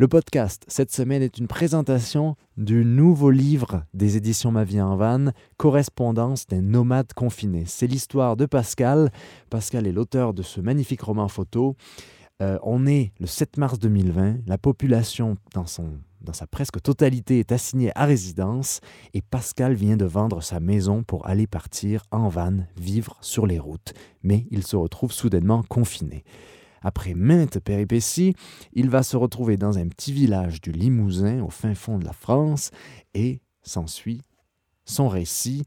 Le podcast cette semaine est une présentation du nouveau livre des éditions Ma vie en vanne, Correspondance d'un nomade confiné. C'est l'histoire de Pascal. Pascal est l'auteur de ce magnifique roman photo. Euh, on est le 7 mars 2020. La population, dans, son, dans sa presque totalité, est assignée à résidence et Pascal vient de vendre sa maison pour aller partir en van, vivre sur les routes. Mais il se retrouve soudainement confiné. Après maintes péripéties, il va se retrouver dans un petit village du Limousin au fin fond de la France et s'ensuit son récit,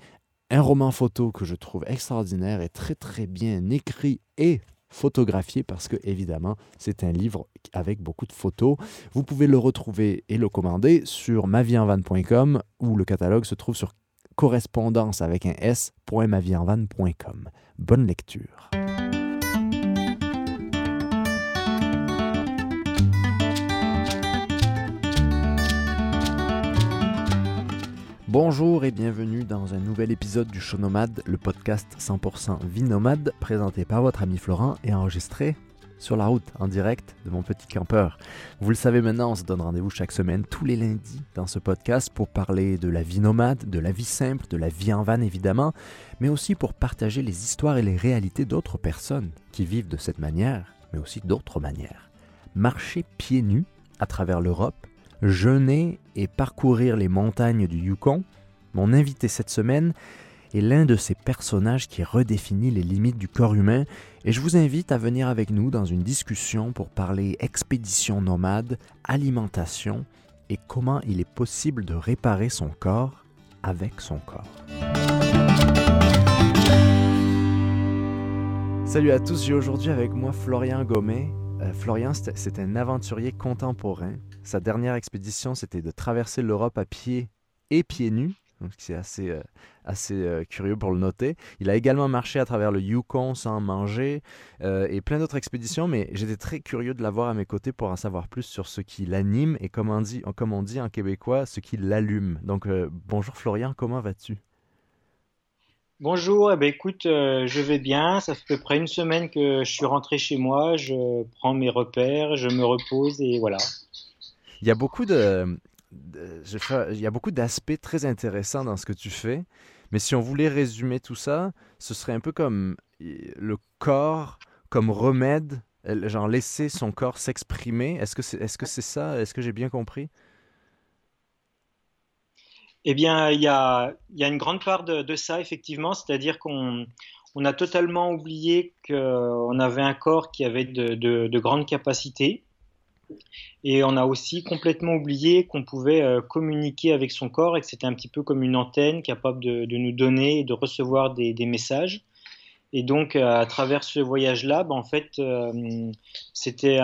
un roman photo que je trouve extraordinaire et très très bien écrit et photographié parce que évidemment c'est un livre avec beaucoup de photos. Vous pouvez le retrouver et le commander sur mavierenvan.com où le catalogue se trouve sur correspondance avec un s.mavierenvan.com. Bonne lecture. Bonjour et bienvenue dans un nouvel épisode du Show Nomade, le podcast 100% vie nomade, présenté par votre ami Florent et enregistré sur la route, en direct de mon petit campeur. Vous le savez maintenant, on se donne rendez-vous chaque semaine, tous les lundis, dans ce podcast pour parler de la vie nomade, de la vie simple, de la vie en van évidemment, mais aussi pour partager les histoires et les réalités d'autres personnes qui vivent de cette manière, mais aussi d'autres manières. Marcher pieds nus à travers l'Europe, jeûner et parcourir les montagnes du Yukon, mon invité cette semaine est l'un de ces personnages qui redéfinit les limites du corps humain et je vous invite à venir avec nous dans une discussion pour parler expédition nomade, alimentation et comment il est possible de réparer son corps avec son corps. Salut à tous, j'ai aujourd'hui avec moi Florian Gomet. Euh, Florian, c'est un aventurier contemporain sa dernière expédition, c'était de traverser l'Europe à pied et pieds nus. C'est assez, euh, assez euh, curieux pour le noter. Il a également marché à travers le Yukon sans manger euh, et plein d'autres expéditions, mais j'étais très curieux de l'avoir à mes côtés pour en savoir plus sur ce qui l'anime et comme on, dit, comme on dit en québécois, ce qui l'allume. Donc bonjour Florian, comment vas-tu? Bonjour, eh ben, écoute, je vais bien. Ça fait à peu près une semaine que je suis rentré chez moi. Je prends mes repères, je me repose et voilà. Il y a beaucoup de, il y a beaucoup d'aspects très intéressants dans ce que tu fais. Mais si on voulait résumer tout ça, ce serait un peu comme le corps comme remède, genre laisser son corps s'exprimer. Est-ce que c'est est -ce c'est ça? Est-ce que j'ai bien compris? Eh bien, il y a, y a, une grande part de, ça, effectivement. C'est-à-dire qu'on on a totalement oublié qu'on avait un corps qui avait de grandes capacités et on a aussi complètement oublié qu'on pouvait euh, communiquer avec son corps et que c'était un petit peu comme une antenne capable de, nous donner et de recevoir des, messages. Et donc, euh, à travers ce voyage-là, ben, en fait, euh, c'était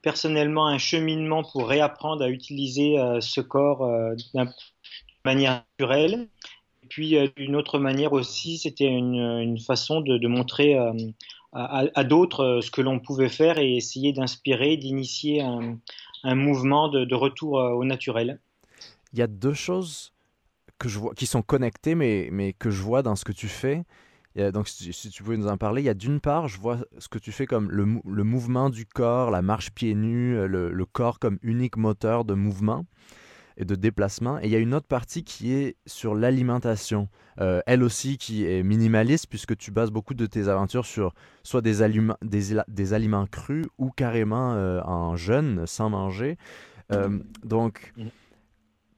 personnellement un cheminement pour réapprendre à utiliser ce corps d'une manière naturelle. Et puis, d'une autre manière aussi, c'était une, façon de montrer à, d'autres euh, ce que l'on pouvait faire et essayer d'inspirer, d'initier un, mouvement de, retour euh, au naturel. Il y a deux choses qui sont connectées, mais, que je vois dans ce que tu fais. donc, si, tu pouvais nous en parler, il y a d'une part, je vois ce que tu fais comme le, mouvement du corps, la marche pieds nus, le, le, corps comme unique moteur de mouvement et de déplacement. Et il y a une autre partie qui est sur l'alimentation. Euh, elle aussi qui est minimaliste puisque tu bases beaucoup de tes aventures sur soit des, aliments, des, aliments crus ou carrément euh, en jeûne, sans manger. Euh, donc,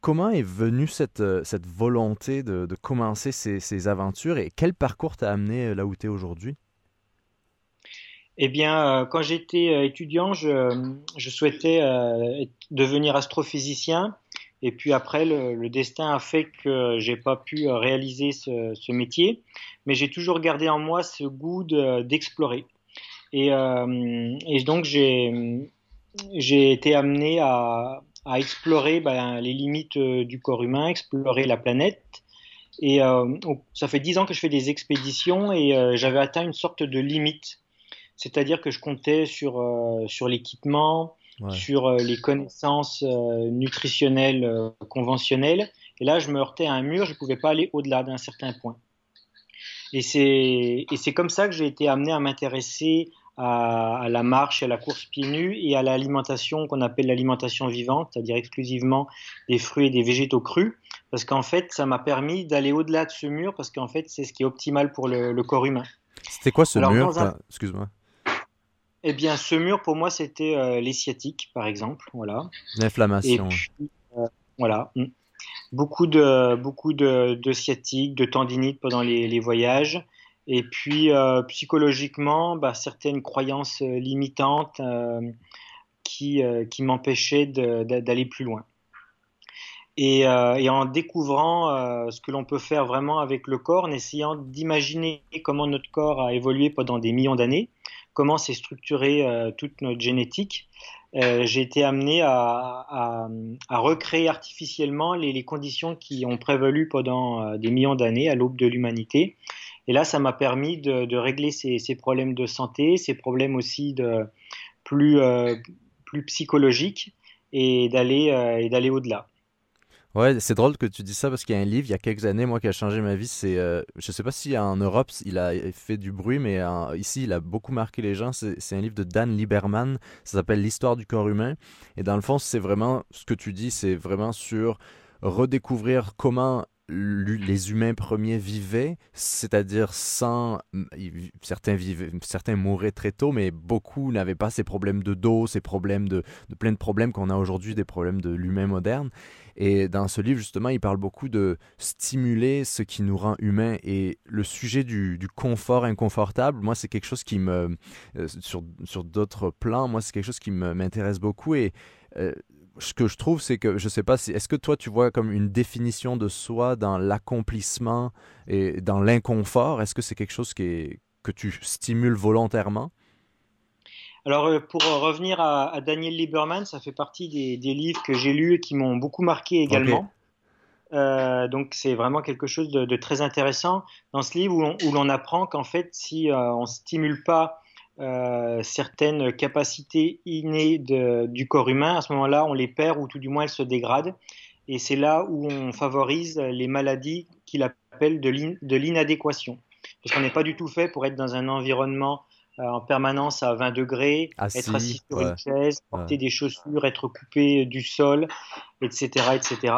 comment est venue cette, cette volonté de, de commencer ces, ces, aventures et quel parcours t'a amené là où tu es aujourd'hui? Eh bien, quand j'étais étudiant, je, je souhaitais devenir astrophysicien. Et puis après, le, destin a fait que j'ai pas pu euh, réaliser ce, métier, mais j'ai toujours gardé en moi ce goût d'explorer. et, euh, donc j'ai été amené à, explorer ben, les limites euh, du corps humain, explorer la planète. Et ça fait dix ans que je fais des expéditions et j'avais atteint une sorte de limite, c'est-à-dire que je comptais sur l'équipement, sur euh, les connaissances euh, nutritionnelles euh, conventionnelles. Et là, je me heurtais à un mur, je ne pouvais pas aller au-delà d'un certain point. Et c'est comme ça que j'ai été amené à m'intéresser à, la marche, à la course pieds nus et à l'alimentation qu'on appelle l'alimentation vivante, c'est-à-dire exclusivement des fruits et des végétaux crus, parce qu'en fait, ça m'a permis d'aller au-delà de ce mur, parce qu'en fait, c'est ce qui est optimal pour le, corps humain. C'était quoi ce mur Excuse-moi. Eh bien, ce mur, pour moi, c'était euh, les sciatiques, par exemple. Voilà. L'inflammation. Euh, voilà. Mm. Beaucoup de, beaucoup de, de sciatiques, de tendinites pendant les, voyages. Et puis, euh, psychologiquement, bah, certaines croyances limitantes qui, qui m'empêchaient d'aller plus loin. Et, et, en découvrant ce que l'on peut faire vraiment avec le corps, en essayant d'imaginer comment notre corps a évolué pendant des millions d'années, comment s'est structurée euh, toute notre génétique, euh, j'ai été amené à, recréer artificiellement les, conditions qui ont prévalu pendant euh, des millions d'années à l'aube de l'humanité. Et là, ça m'a permis de, régler ces, problèmes de santé, ces problèmes aussi de plus, plus psychologiques et d'aller au-delà. Ouais, c'est drôle que tu dis ça parce qu'il y a un livre il y a quelques années, moi, qui a changé ma vie. C'est, euh, je sais pas si en Europe il a fait du bruit, mais ici il a beaucoup marqué les gens. C'est un livre de Dan Lieberman. Ça s'appelle L'histoire du corps humain. Et dans le fond, c'est vraiment ce que tu dis, c'est vraiment sur redécouvrir comment les humains premiers vivaient, c'est-à-dire sans certains vivaient, certains mouraient très tôt, mais beaucoup n'avaient pas ces problèmes de dos, ces problèmes de, de plein de problèmes qu'on a aujourd'hui, des problèmes de l'humain moderne. Et dans ce livre, justement, il parle beaucoup de stimuler ce qui nous rend humains. Et le sujet du, confort inconfortable, moi, c'est quelque chose qui me... Euh, sur sur d'autres plans, moi, c'est quelque chose qui m'intéresse beaucoup. Et euh, ce que je trouve, c'est que, je sais pas, est-ce que toi, tu vois comme une définition de soi dans l'accomplissement et dans l'inconfort? Est-ce que c'est quelque chose qui est, que tu stimules volontairement? Alors, euh, pour revenir à, Daniel Lieberman, ça fait partie des, livres que j'ai lus et qui m'ont beaucoup marqué également. Euh, donc, c'est vraiment quelque chose de, très intéressant dans ce livre où l'on apprend qu'en fait, si euh, on ne stimule pas certaines capacités innées du corps humain, à ce moment-là, on les perd ou tout du moins elles se dégradent. Et c'est là où on favorise les maladies qu'il appelle de l'inadéquation. Parce qu'on n'est pas du tout fait pour être dans un environnement euh, en permanence à 20 degrés, être assis sur une chaise, porter des chaussures, être coupé du sol, etc., etc.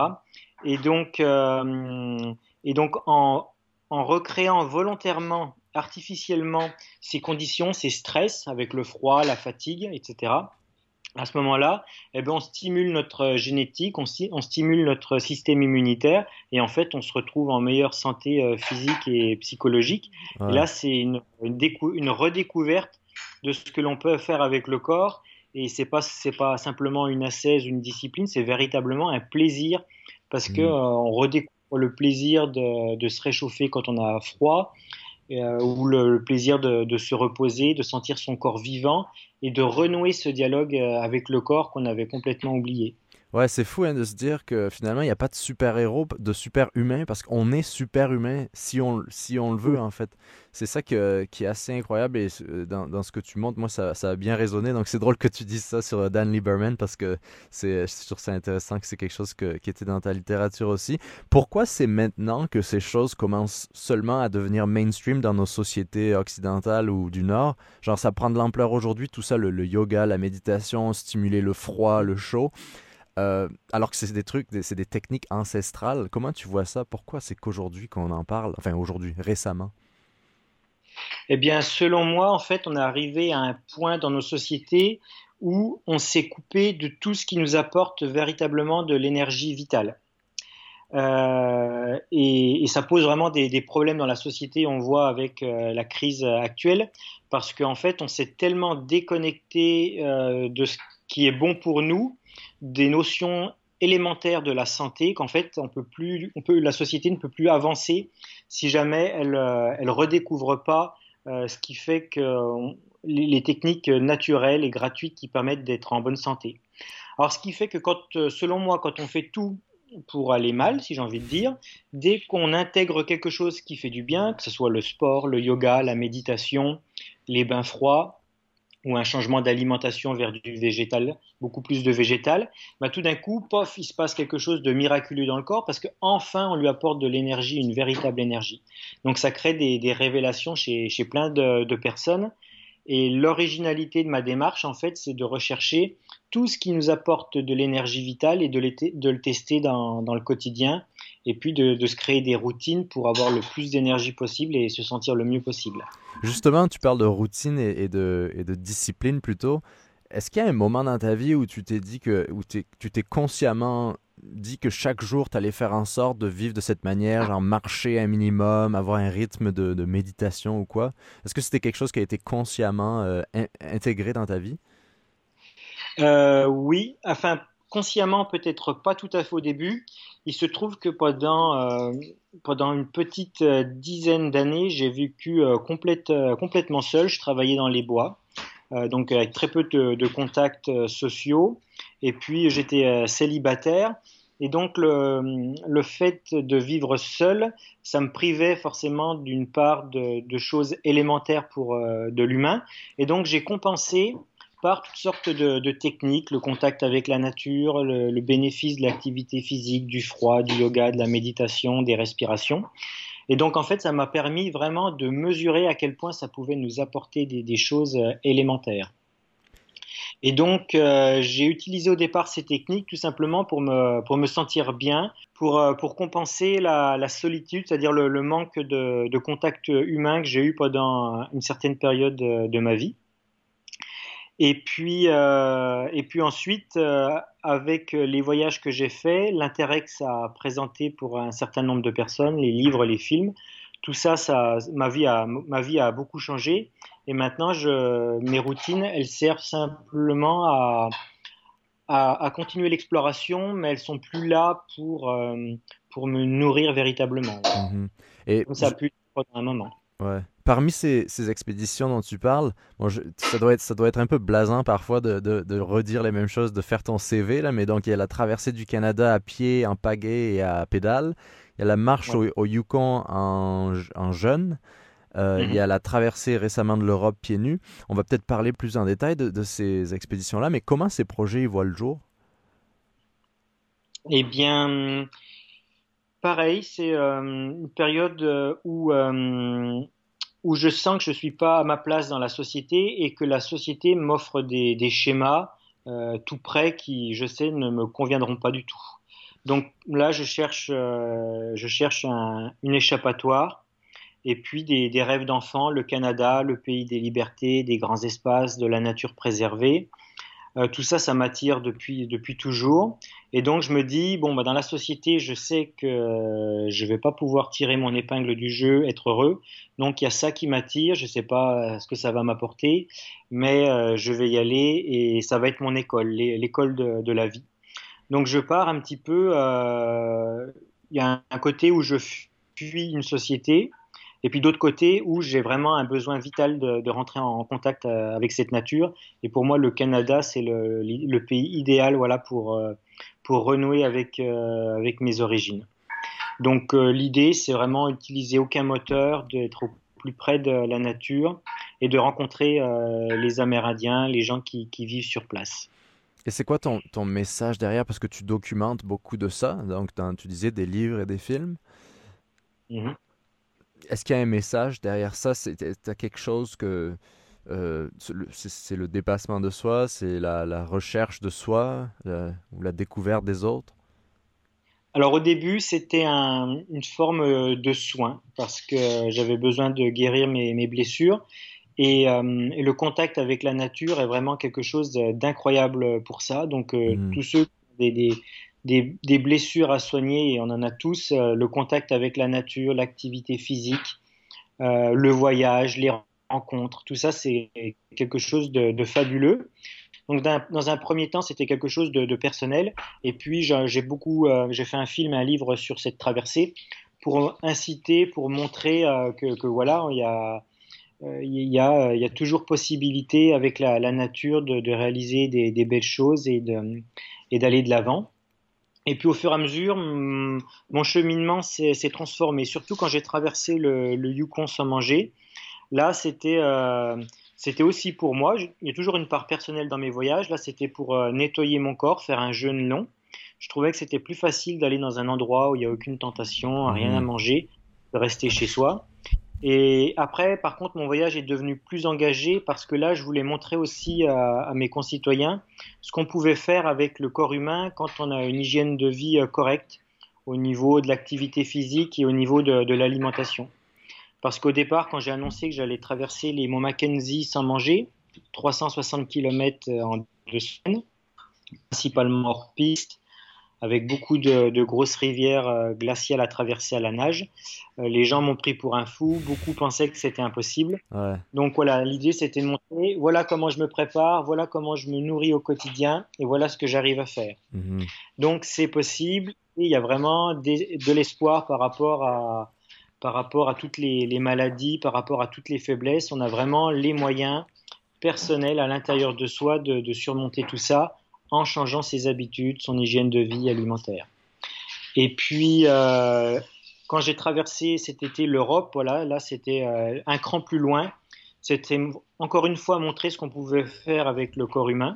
Et donc, euh, et donc en, en recréant volontairement, artificiellement ces conditions, ces stress avec le froid, la fatigue, etc à ce moment-là, eh ben, on stimule notre génétique, on, on, stimule notre système immunitaire et en fait, on se retrouve en meilleure santé euh, physique et psychologique. Et là, c'est une, une, redécouverte de ce que l'on peut faire avec le corps et c'est pas c'est pas simplement une assaise, une discipline, c'est véritablement un plaisir parce que mmh. euh, on redécouvre le plaisir de, de, se réchauffer quand on a froid, euh, ou le, plaisir de, se reposer, de sentir son corps vivant et de renouer ce dialogue euh, avec le corps qu'on avait complètement oublié. Ouais, c'est fou hein, de se dire que finalement, il n'y a pas de super-héros, de super-humain, parce qu'on est super-humain si on, si on le veut, en fait. C'est ça qui est assez incroyable, et euh, dans, dans, ce que tu montres, moi, ça, ça a bien résonné. Donc, c'est drôle que tu dises ça sur Dan Lieberman, parce que c'est, je trouve ça intéressant que c'est quelque chose que, qui était dans ta littérature aussi. Pourquoi c'est maintenant que ces choses commencent seulement à devenir mainstream dans nos sociétés occidentales ou du Nord? Genre, ça prend de l'ampleur aujourd'hui, tout ça, le, le yoga, la méditation, stimuler le froid, le chaud. Euh, alors que c'est des trucs, c'est des techniques ancestrales. Comment tu vois ça? Pourquoi c'est qu'aujourd'hui qu'on en parle? Enfin, aujourd'hui, récemment. Eh bien, selon moi, en fait, on est arrivé à un point dans nos sociétés où on s'est coupé de tout ce qui nous apporte véritablement de l'énergie vitale. Euh, et, ça pose vraiment des, problèmes dans la société, on voit avec euh, la crise actuelle, parce qu'en fait, on s'est tellement déconnecté de ce qui est bon pour nous des notions élémentaires de la santé qu'en fait on peut plus, on peut, la société ne peut plus avancer si jamais elle, euh, elle redécouvre pas euh, ce qui fait que les, techniques naturelles et gratuites qui permettent d'être en bonne santé. Alors ce qui fait que quand, euh, selon moi, quand on fait tout pour aller mal, si j'ai envie de dire, dès qu'on intègre quelque chose qui fait du bien, que ce soit le sport, le yoga, la méditation, les bains froids, ou un changement d'alimentation vers du végétal, beaucoup plus de végétal, bah, tout d'un coup, pof, il se passe quelque chose de miraculeux dans le corps parce qu'enfin, on lui apporte de l'énergie, une véritable énergie. Donc ça crée des, révélations chez, plein de, personnes. Et l'originalité de ma démarche, en fait, c'est de rechercher tout ce qui nous apporte de l'énergie vitale et de, le tester dans, le quotidien, et puis de, se créer des routines pour avoir le plus d'énergie possible et se sentir le mieux possible. Justement, tu parles de routine et, de, et de discipline plutôt. Est-ce qu'il y a un moment dans ta vie où tu t'es dit que, où tu t'es consciemment dit que chaque jour, tu allais faire en sorte de vivre de cette manière, genre marcher un minimum, avoir un rythme de, méditation ou quoi? Est-ce que c'était quelque chose qui a été consciemment euh, intégré dans ta vie? Euh, oui, enfin, consciemment, peut-être pas tout à fait au début. Il se trouve que pendant, euh, pendant une petite dizaine d'années, j'ai vécu complète, complètement seul. Je travaillais dans les bois. Euh, donc avec très peu de, contacts euh, sociaux. Et puis j'étais euh, célibataire. Et donc le, le, fait de vivre seul, ça me privait forcément d'une part de, choses élémentaires pour de l'humain. Et donc j'ai compensé toutes sortes de, techniques, le contact avec la nature, le, bénéfice de l'activité physique, du froid, du yoga, de la méditation, des respirations. Et donc, en fait, ça m'a permis vraiment de mesurer à quel point ça pouvait nous apporter des, choses euh, élémentaires. Et donc, euh, j'ai utilisé au départ ces techniques tout simplement pour me, pour me sentir bien, pour, euh, pour compenser la, solitude, c'est-à-dire le, manque de, contact humain que j'ai eu pendant une certaine période de, de ma vie. Et puis, euh, et puis ensuite, euh, avec les voyages que j'ai faits, l'intérêt que ça a présenté pour un certain nombre de personnes, les livres, les films, tout ça, ça ma, vie a, ma vie a beaucoup changé. Et maintenant, je, mes routines, elles servent simplement à, à, à continuer l'exploration, mais elles sont plus là pour, euh, pour me nourrir véritablement. Mmh et Comme ça a pu être un moment. Ouais. Parmi ces, expéditions dont tu parles, ça, doit être, ça doit être un peu blasant parfois de, redire les mêmes choses, de faire ton CV, là, mais donc il y a la traversée du Canada à pied, en pagaie et à pédale. Il y a la marche au, Yukon en, en jeune. Euh, il y mm-hmm. a la traversée récemment de l'Europe pieds nus. On va peut-être parler plus en détail de, ces expéditions-là, mais comment ces projets voient le jour? Eh bien, pareil, c'est euh, une période euh, où, euh, où je sens que je ne suis pas à ma place dans la société et que la société m'offre des, schémas tout près qui, je sais, ne me conviendront pas du tout. Donc là, je cherche, je cherche une échappatoire et puis des, des rêves d'enfant, le Canada, le pays des libertés, des grands espaces, de la nature préservée. Euh, tout ça, ça m'attire depuis, depuis toujours. Et donc, je me dis, bon, bah, dans la société, je sais que euh, je vais pas pouvoir tirer mon épingle du jeu, être heureux. Donc, il y a ça qui m'attire. Je sais pas euh, ce que ça va m'apporter, mais je vais y aller et ça va être mon école, l'école de, de, la vie. Donc, je pars un petit peu. Il y a un côté où je fuis une société et puis d'autre côté où j'ai vraiment un besoin vital de, rentrer en contact euh, avec cette nature. Et pour moi, le Canada, c'est le, pays idéal voilà, pour, euh, pour renouer avec, euh, avec mes origines. Donc l'idée, c'est vraiment utiliser aucun moteur, d'être au plus près de la nature et de rencontrer les Amérindiens, les gens qui, vivent sur place. Et c'est quoi ton, ton, message derrière? Parce que tu documentes beaucoup de ça. Donc, tu disais des livres et des films. Mm-hmm est-ce qu'il y a un message derrière ça? C'est quelque chose que euh, c'est le dépassement de soi, c'est la, recherche de soi ou la découverte des autres? Alors au début, c'était une forme euh, de soin parce que j'avais besoin de guérir mes, blessures et, euh, et, le contact avec la nature est vraiment quelque chose d'incroyable pour ça. Donc mmh. tous ceux des, des, des, blessures à soigner, et on en a tous, euh, le contact avec la nature, l'activité physique, euh, le voyage, les rencontres, tout ça c'est quelque chose de, fabuleux. Donc dans un premier temps, c'était quelque chose de, personnel. Et puis j'ai beaucoup, euh, j'ai fait un film, un livre sur cette traversée pour inciter, pour montrer que, voilà, il y a, y, a, y a toujours possibilité avec la, nature de, réaliser des, des, belles choses et d'aller de l'avant. Et puis au fur et à mesure, mon cheminement s'est transformé, surtout quand j'ai traversé le, Yukon sans manger. Là, c'était euh, c'était aussi pour moi. Il y a toujours une part personnelle dans mes voyages. Là, c'était pour euh, nettoyer mon corps, faire un jeûne long. Je trouvais que c'était plus facile d'aller dans un endroit où il n'y a aucune tentation, rien à mmh. manger, de rester chez soi. Et après, par contre, mon voyage est devenu plus engagé parce que là, je voulais montrer aussi à, mes concitoyens ce qu'on pouvait faire avec le corps humain quand on a une hygiène de vie euh, correcte au niveau de l'activité physique et au niveau de, de l'alimentation. Parce qu'au départ, quand j'ai annoncé que j'allais traverser les monts Mackenzie sans manger, 360 km en deux semaines, principalement hors piste, avec beaucoup de, grosses rivières euh, glaciales à traverser à la nage. Euh, les gens m'ont pris pour un fou, beaucoup pensaient que c'était impossible. Donc voilà, l'idée c'était de montrer, voilà comment je me prépare, voilà comment je me nourris au quotidien, et voilà ce que j'arrive à faire. Mhm. Donc c'est possible, et il y a vraiment de l'espoir par rapport à, par rapport à toutes les, maladies, par rapport à toutes les faiblesses. On a vraiment les moyens personnels à l'intérieur de soi de surmonter tout ça en changeant ses habitudes, son hygiène de vie alimentaire. Et puis, euh, quand j'ai traversé cet été l'Europe, voilà, là c'était euh, un cran plus loin. C'était encore une fois montrer ce qu'on pouvait faire avec le corps humain,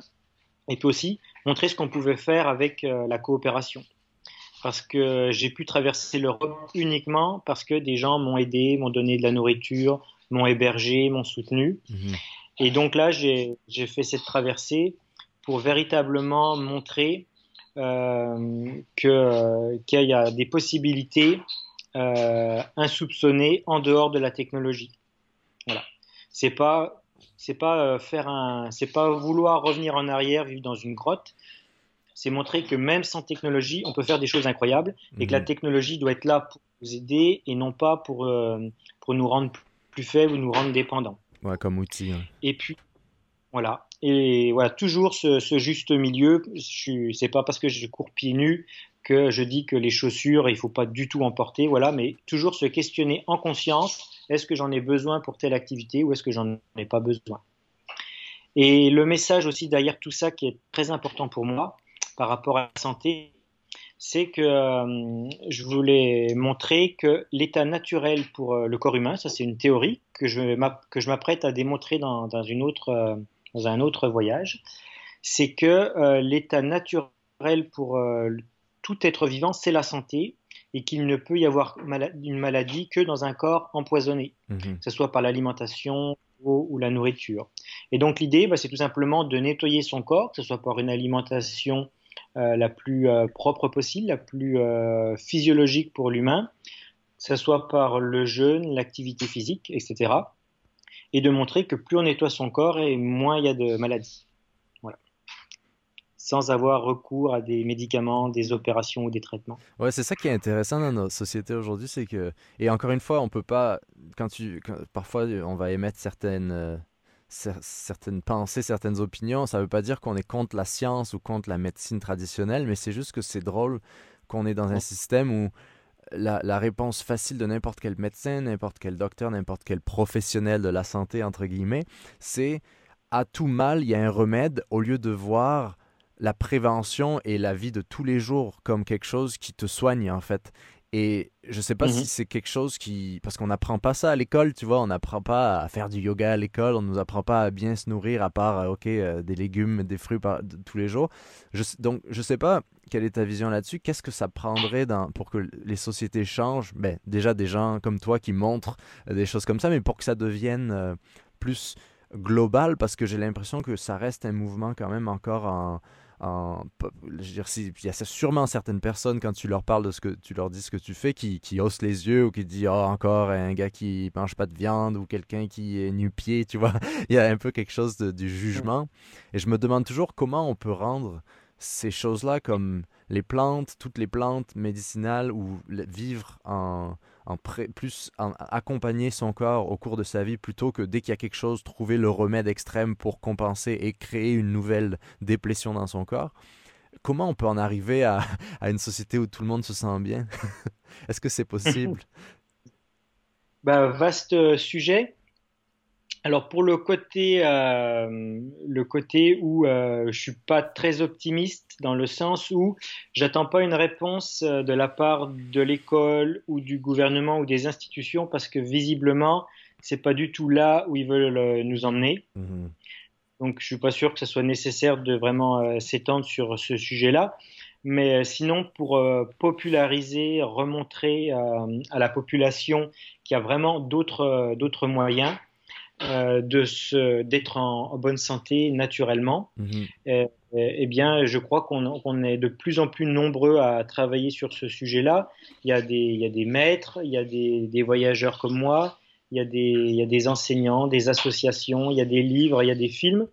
et puis aussi montrer ce qu'on pouvait faire avec euh, la coopération. Parce que j'ai pu traverser l'Europe uniquement parce que des gens m'ont aidé, m'ont donné de la nourriture, m'ont hébergé, m'ont soutenu. Mmh et donc là, j'ai fait cette traversée pour véritablement montrer euh, qu'il y a des possibilités euh, insoupçonnées en dehors de la technologie. Voilà. C'est pas c'est pas euh, faire un c'est pas vouloir revenir en arrière vivre dans une grotte c'est montrer que même sans technologie on peut faire des choses incroyables et que la mhm. technologie doit être là pour nous aider et non pas pour pour nous rendre plus faibles ou nous rendre dépendants ouais, comme outil et puis voilà. Et voilà, toujours ce, juste milieu. Je C'est pas parce que je cours pieds nus que je dis que les chaussures, il faut pas du tout en porter. Voilà, mais toujours se questionner en conscience. Est-ce que j'en ai besoin pour telle activité ou est-ce que j'en ai pas besoin? Et le message aussi derrière tout ça qui est très important pour moi par rapport à la santé, c'est que euh, je voulais montrer que l'état naturel pour euh, le corps humain, ça c'est une théorie que je m'apprête à démontrer dans, une autre euh, dans un autre voyage, c'est que euh, l'état naturel pour euh, tout être vivant, c'est la santé et qu'il ne peut y avoir une maladie que dans un corps empoisonné, mhm. que ce soit par l'alimentation ou, la nourriture. Et donc l'idée, bah, c'est tout simplement de nettoyer son corps, que ce soit par une alimentation euh, la plus propre possible, la plus physiologique pour l'humain, que ce soit par le jeûne, l'activité physique, etc et de montrer que plus on nettoie son corps et moins il y a de maladies. Voilà. Sans avoir recours à des médicaments, des opérations ou des traitements. Ouais, c'est ça qui est intéressant dans notre société aujourd'hui, c'est que et encore une fois, on peut pas quand tu parfois on va émettre certaines euh, certaines pensées, certaines opinions, ça veut pas dire qu'on est contre la science ou contre la médecine traditionnelle, mais c'est juste que c'est drôle qu'on est dans un système où la, réponse facile de n'importe quel médecin, n'importe quel docteur, n'importe quel professionnel de la santé, entre guillemets, c'est à tout mal, il y a un remède au lieu de voir la prévention et la vie de tous les jours comme quelque chose qui te soigne en fait. Et je ne sais pas si mhm. c'est quelque chose qui. Parce qu'on n'apprend pas ça à l'école, tu vois. On n'apprend pas à faire du yoga à l'école. On ne nous apprend pas à bien se nourrir à part, euh, OK, euh, des légumes, des fruits tous les jours. donc, je ne sais pas quelle est ta vision là-dessus. Qu'est-ce que ça prendrait pour que les sociétés changent? Ben, Déjà, des gens comme toi qui montrent euh, des choses comme ça, mais pour que ça devienne plus global, parce que j'ai l'impression que ça reste un mouvement quand même encore en je veux dire, il y a sûrement certaines personnes, quand tu leur parles de ce que tu leur dis ce que tu fais, qui, qui haussent les yeux ou qui disent oh, encore un gars qui mange pas de viande ou quelqu'un qui est nu-pied, tu vois. il y a un peu quelque chose de, du jugement. Et je me demande toujours comment on peut rendre ces choses-là comme les plantes, toutes les plantes médicinales ou vivre en, en plus accompagner son corps au cours de sa vie plutôt que dès qu'il y a quelque chose, trouver le remède extrême pour compenser et créer une nouvelle déplétion dans son corps. Comment on peut en arriver à, à une société où tout le monde se sent bien? Est-ce que c'est possible? Bah, Vaste sujet. Alors pour le côté, euh, le côté où euh, je suis pas très optimiste dans le sens où j'attends pas une réponse euh, de la part de l'école ou du gouvernement ou des institutions parce que visiblement c'est pas du tout là où ils veulent euh, nous emmener. Mhm. Donc je suis pas sûr que ce soit nécessaire de vraiment s'étendre sur ce sujet-là. Mais sinon, pour populariser, remontrer à la population qu'il y a vraiment d'autres moyens, euh, de d'être en, bonne santé naturellement, mhm. eh, eh bien, je crois qu'on est de plus en plus nombreux à travailler sur ce sujet-là. Il, y a des, il y a des maîtres, il y a des, des voyageurs comme moi, il y, a des, il y a des enseignants, des associations, il y a des livres, il y a des films.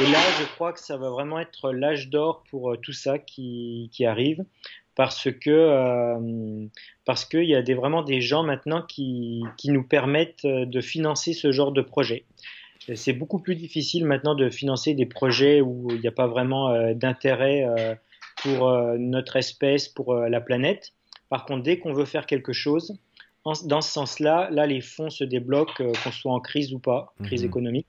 Et là, je crois que ça va vraiment être l'âge d'or pour euh, tout ça qui, qui arrive parce que euh, parce qu'il y a des, vraiment des gens maintenant qui, qui nous permettent euh, de financer ce genre de projet. C'est beaucoup plus difficile maintenant de financer des projets où il n'y a pas vraiment euh, d'intérêt pour notre espèce, pour la planète. Par contre, dès qu'on veut faire quelque chose, dans ce sens-là, là, les fonds se débloquent, qu'on soit en crise ou pas, crise mhm. économique.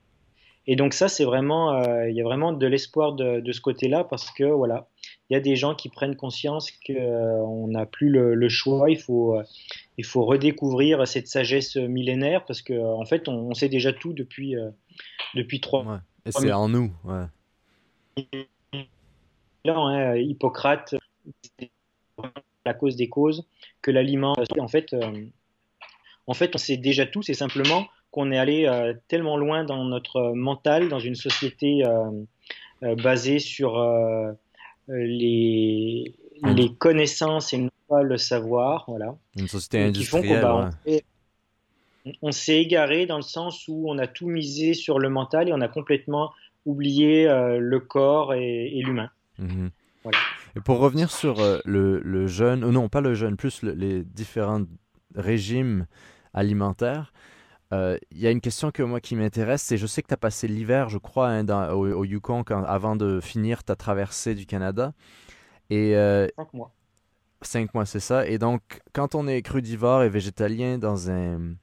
Et donc ça, c'est vraiment, il y a vraiment de l'espoir de, de, ce côté-là parce que voilà, il y a des gens qui prennent conscience qu'on n'a plus le, choix, il faut, euh, il faut redécouvrir cette sagesse millénaire parce qu'en en fait, on, sait déjà tout depuis, euh, depuis trois. Ouais. Et c'est en nous. Ouais. Hein, Hippocrate, la cause des causes, que l'aliment. En fait, euh, en fait, on sait déjà tout. C'est simplement qu'on est allé tellement loin dans notre mental, dans une société basée sur euh, les, les connaissances et non pas le savoir. Voilà. Une société industrielle. On s'est égaré dans le sens où on a tout misé sur le mental et on a complètement oublié euh, le corps et, l'humain. Mhm. Et pour revenir sur euh, le, le, jeûne, non pas le jeûne, plus les différents régimes alimentaires, il euh, y a une question que moi qui m'intéresse, c'est je sais que tu as passé l'hiver, je crois, hein, au, Yukon avant de finir ta traversée du Canada. Et, euh, cinq mois. Cinq mois, c'est ça. Et donc, quand on est crudivore et végétalien dans un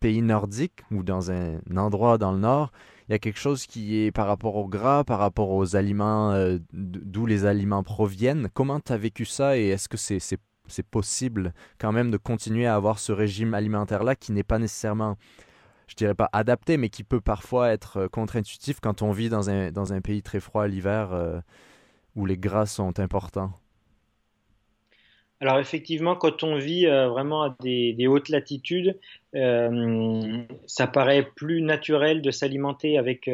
pays nordique ou dans un endroit dans le nord, il y a quelque chose qui est par rapport au gras, par rapport aux aliments, euh, d'où les aliments proviennent. Comment tu as vécu ça et est-ce que c'est c'est possible quand même de continuer à avoir ce régime alimentaire-là qui n'est pas nécessairement je dirais pas adapté, mais qui peut parfois être euh, contre-intuitif quand on vit dans un, dans un pays très froid l'hiver euh, où les gras sont importants. Alors effectivement, quand on vit euh, vraiment à des, hautes latitudes, ça paraît plus naturel de s'alimenter avec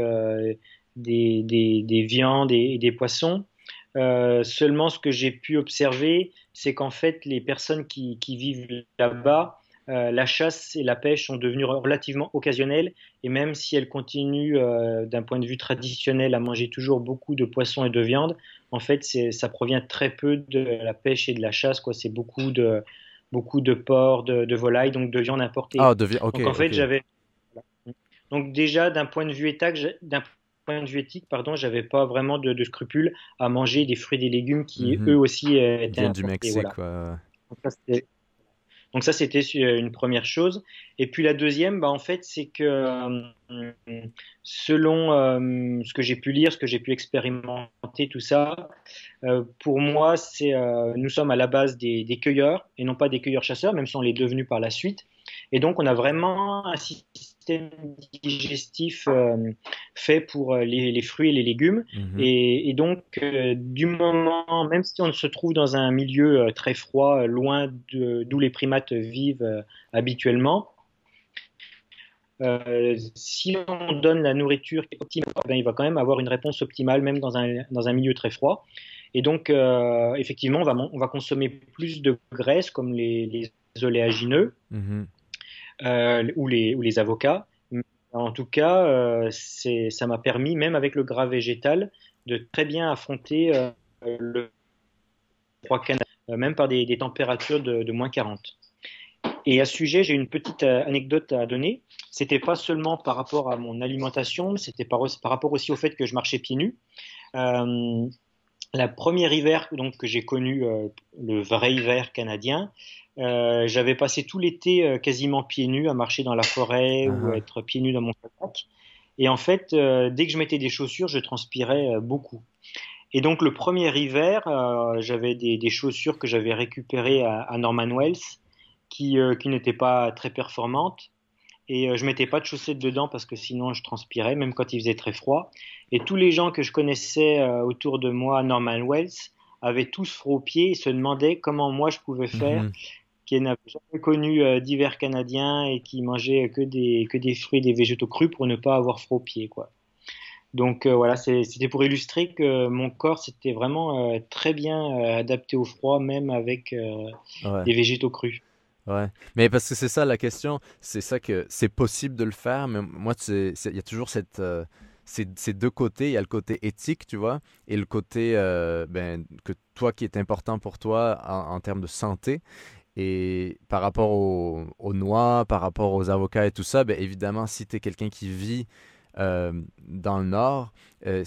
des, des, des, viandes et, des poissons. seulement, ce que j'ai pu observer, c'est qu'en fait, les personnes qui vivent là-bas euh, la chasse et la pêche sont devenues relativement occasionnelles et même si elles continuent euh, d'un point de vue traditionnel à manger toujours beaucoup de poissons et de viande, en fait ça provient très peu de la pêche et de la chasse. Quoi. C'est beaucoup de, beaucoup de porc, de, volailles, donc de viande importée. Ah, de donc en fait j'avais... Donc déjà d'un point de vue éthique, d'un point de vue éthique, pardon, j'avais pas vraiment de, scrupules à manger des fruits et des légumes qui mhm. eux aussi étaient du Mexique. Voilà. Donc ça, c'était une première chose. Et puis la deuxième, bah, en fait, c'est que euh, selon euh, ce que j'ai pu lire, ce que j'ai pu expérimenter, tout ça, euh, pour moi, c'est nous sommes à la base des, des, cueilleurs et non pas des cueilleurs-chasseurs, même si on l'est devenu par la suite. Et donc, on a vraiment un système digestif euh, fait pour euh, les, fruits et les légumes. Mhm. Et, donc, euh, du moment, même si on se trouve dans un milieu très froid, loin d'où les primates vivent habituellement, si on donne la nourriture optimale, ben, il va quand même avoir une réponse optimale, même dans un, dans un milieu très froid. Et donc, effectivement, on va, on va consommer plus de graisse, comme les, les oléagineux. Mhm. Euh, ou, les, avocats. En tout cas, euh, ça m'a permis, même avec le gras végétal, de très bien affronter euh, le froid canadien, même par des, températures de, moins 40. Et à ce sujet, j'ai une petite anecdote à donner. C'était pas seulement par rapport à mon alimentation, c'était par, rapport aussi au fait que je marchais pieds nus. Euh, la première hiver donc que j'ai connu, le vrai hiver canadien, euh, j'avais passé tout l'été euh, quasiment pieds nus à marcher dans la forêt ou à être pieds nus dans mon sac. Et en fait, euh, dès que je mettais des chaussures, je transpirais beaucoup. Et donc le premier hiver, j'avais des, des, chaussures que j'avais récupérées à, à, Norman Wells, qui, qui n'étaient pas très performantes. Et je mettais pas de chaussettes dedans parce que sinon je transpirais, même quand il faisait très froid. Et tous les gens que je connaissais autour de moi à Norman Wells avaient tous froid aux pieds et se demandaient comment moi je pouvais faire, mhm. qui n'avaient jamais connu euh, d'hiver canadien et qui mangeaient que des, que des fruits et des végétaux crus pour ne pas avoir froid aux pieds. Quoi. Donc euh, voilà, c'était pour illustrer que mon corps s'était vraiment euh, très bien adapté au froid, même avec des végétaux crus. Ouais, mais parce que c'est ça la question, c'est ça que c'est possible de le faire, mais moi, il y a toujours cette, ces, deux côtés. Il y a le côté éthique, tu vois, et le côté euh, ben, que toi qui est important pour toi en, termes de santé. Et par rapport aux, noix, par rapport aux avocats et tout ça, ben, évidemment, si tu es quelqu'un qui vit euh, dans le nord, euh,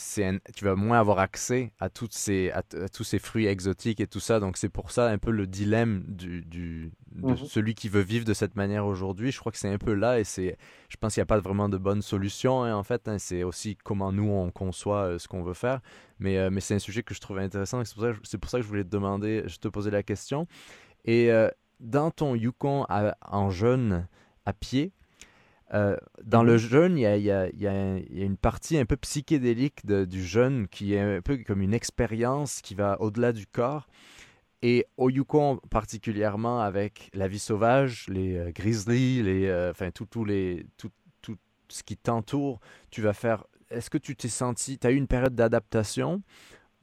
tu vas moins avoir accès à, toutes ces, à, tous ces fruits exotiques et tout ça. Donc c'est pour ça un peu le dilemme du de mhm. celui qui veut vivre de cette manière aujourd'hui. Je crois que c'est un peu là et c'est, je pense qu'il n'y a pas vraiment de bonne solution hein, en fait. Hein. c'est aussi comment nous on conçoit euh, ce qu'on veut faire. Mais, mais c'est un sujet que je trouve intéressant. C'est pour, ça, pour ça que je voulais te demander, je te posais la question. Et dans ton Yukon en jeûne à pied, euh, dans le mhm. jeûne, il y a, une partie un peu psychédélique du jeûne qui est un peu comme une expérience qui va au-delà du corps. Et au Yukon particulièrement avec la vie sauvage, les euh, grizzlies, les, euh, enfin tout, les, tout, tout ce qui t'entoure, tu vas faire... Est-ce que tu t'es senti... Tu as eu une période d'adaptation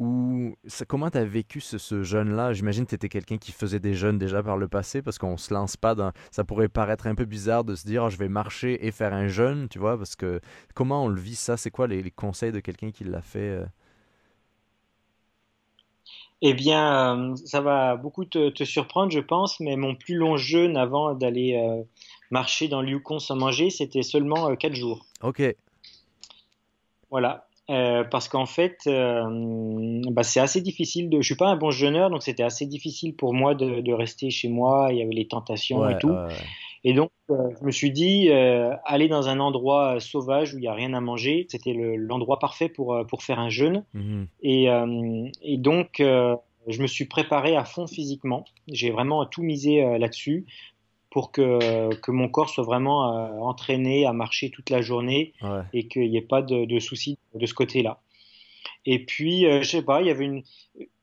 ou comment tu as vécu ce, jeûne-là J'imagine que tu étais quelqu'un qui faisait des jeûnes déjà par le passé, parce qu'on se lance pas dans... Ça pourrait paraître un peu bizarre de se dire oh, je vais marcher et faire un jeûne, tu vois, parce que comment on le vit ça? C'est quoi les, conseils de quelqu'un qui l'a fait euh? Eh bien, euh, ça va beaucoup te, surprendre, je pense, mais mon plus long jeûne avant d'aller euh, marcher dans le Yukon sans manger, c'était seulement 4 jours. Ok. Voilà. Euh, parce qu'en fait, euh, bah, c'est assez difficile. De... Je suis pas un bon jeûneur, donc c'était assez difficile pour moi de, de, rester chez moi. Il y avait les tentations et tout. Et donc, euh, je me suis dit, aller dans un endroit sauvage où il n'y a rien à manger, c'était l'endroit parfait pour, pour faire un jeûne. Mhm. Et, et, donc, je me suis préparé à fond physiquement. J'ai vraiment tout misé là-dessus pour que, que mon corps soit vraiment euh, entraîné à marcher toute la journée et qu'il n'y ait pas de, de soucis de ce côté-là. Et puis, euh, je sais pas, il y avait une.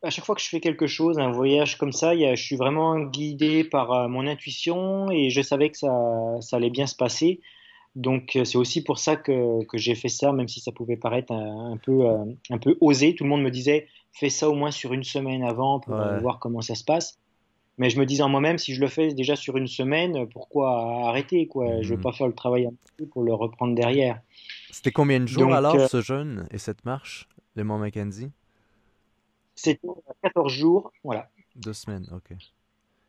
À chaque fois que je fais quelque chose, un voyage comme ça, y a, je suis vraiment guidé par euh, mon intuition et je savais que ça, ça allait bien se passer. Donc, c'est aussi pour ça que, que j'ai fait ça, même si ça pouvait paraître un, peu, un peu osé. Tout le monde me disait, fais ça au moins sur une semaine avant pour voir comment ça se passe. Mais je me disais en moi-même, si je le fais déjà sur une semaine, pourquoi arrêter quoi? Je ne veux mhm. pas faire le travail un peu pour le reprendre derrière. C'était combien de jours alors euh, ce jeûne et cette marche, les Mont Mackenzie? C'était 14 jours, voilà. Deux semaines, ok.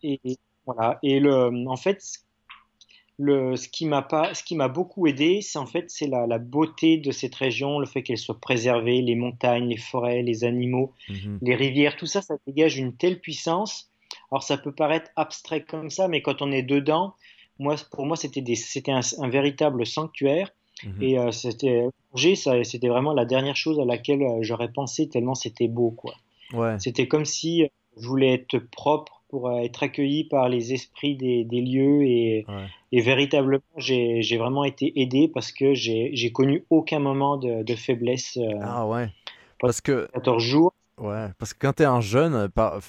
Et, voilà. Et le, en fait, le, ce qui m'a pas, ce qui m'a beaucoup aidé, c'est en fait c'est la, la, beauté de cette région, le fait qu'elle soit préservée, les montagnes, les forêts, les animaux, mhm. les rivières, tout ça, ça dégage une telle puissance alors ça peut paraître abstrait comme ça, mais quand on est dedans, moi, pour moi, c'était un, un, véritable sanctuaire. Mhm. Et euh, c'était c'était vraiment la dernière chose à laquelle euh, j'aurais pensé tellement c'était beau, quoi. Ouais. C'était comme si je voulais être propre pour euh, être accueilli par les esprits des, des lieux et, et véritablement j'ai vraiment été aidé parce que j'ai connu aucun moment de, de faiblesse. ah ouais. Parce que 14 jours. Ouais, parce que quand tu es en jeûne, par,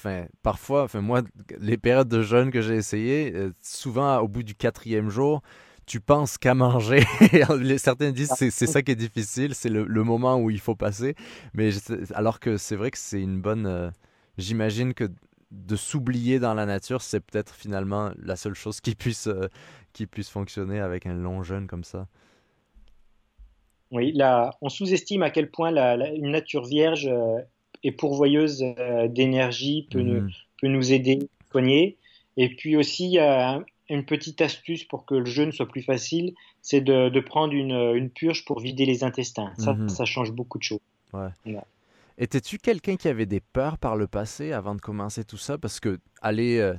parfois, enfin, moi, les périodes de jeûne que j'ai essayé, euh, souvent au bout du quatrième jour, tu penses qu'à manger. Certains disent que c'est ça qui est difficile, c'est le, moment où il faut passer. Mais alors que c'est vrai que c'est une bonne. Euh, j'imagine que de s'oublier dans la nature, c'est peut-être finalement la seule chose qui puisse, euh, qui puisse fonctionner avec un long jeûne comme ça. Oui, là, on sous-estime à quel point la, une nature vierge et pourvoyeuse euh, d'énergie, peut, nous, mhm. peut nous aider, soigner. Et puis aussi, il y a une petite astuce pour que le jeûne soit plus facile, c'est de, de, prendre une, une, purge pour vider les intestins. Ça, mhm. ça change beaucoup de choses. Ouais. Étais-tu quelqu'un qui avait des peurs par le passé avant de commencer tout ça? Parce que aller euh,